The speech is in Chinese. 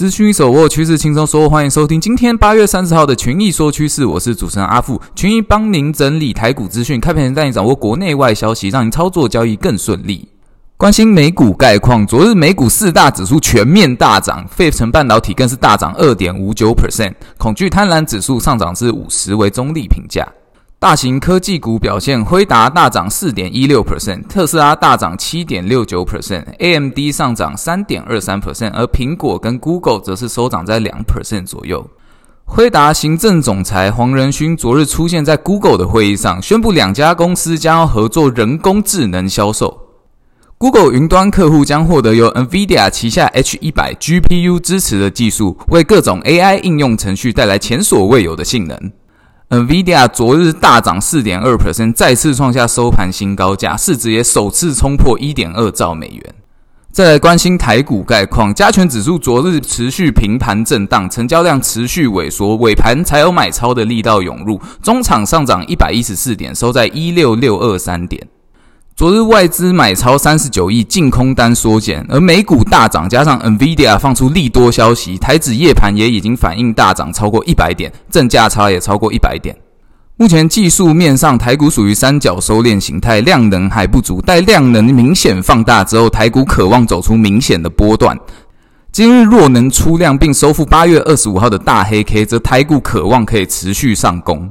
资讯手握趋势轻松说，欢迎收听今天八月三十号的群益说趋势，我是主持人阿富，群益帮您整理台股资讯，开盘前带你掌握国内外消息，让您操作交易更顺利。关心美股概况，昨日美股四大指数全面大涨，费城半导体更是大涨二点五九 percent，恐惧贪婪指数上涨至五十为中立评价。大型科技股表现，辉达大涨四点一六 percent，特斯拉大涨七点六九 percent，AMD 上涨三点二三 percent，而苹果跟 Google 则是收涨在两 percent 左右。辉达行政总裁黄仁勋昨日出现在 Google 的会议上，宣布两家公司将要合作人工智能销售。Google 云端客户将获得由 NVIDIA 旗下 H100 GPU 支持的技术，为各种 AI 应用程序带来前所未有的性能。NVIDIA 昨日大涨四点二 percent，再次创下收盘新高价，市值也首次冲破一点二兆美元。再来关心台股概况，加权指数昨日持续平盘震荡，成交量持续萎缩，尾盘才有买超的力道涌入，中场上涨一百一十四点，收在一六六二三点。昨日外资买超三十九亿，净空单缩减，而美股大涨，加上 NVIDIA 放出利多消息，台指夜盘也已经反应大涨超过一百点，正价差也超过一百点。目前技术面上，台股属于三角收敛形态，量能还不足，待量能明显放大之后，台股渴望走出明显的波段。今日若能出量并收复八月二十五号的大黑 K，则台股可望可以持续上攻。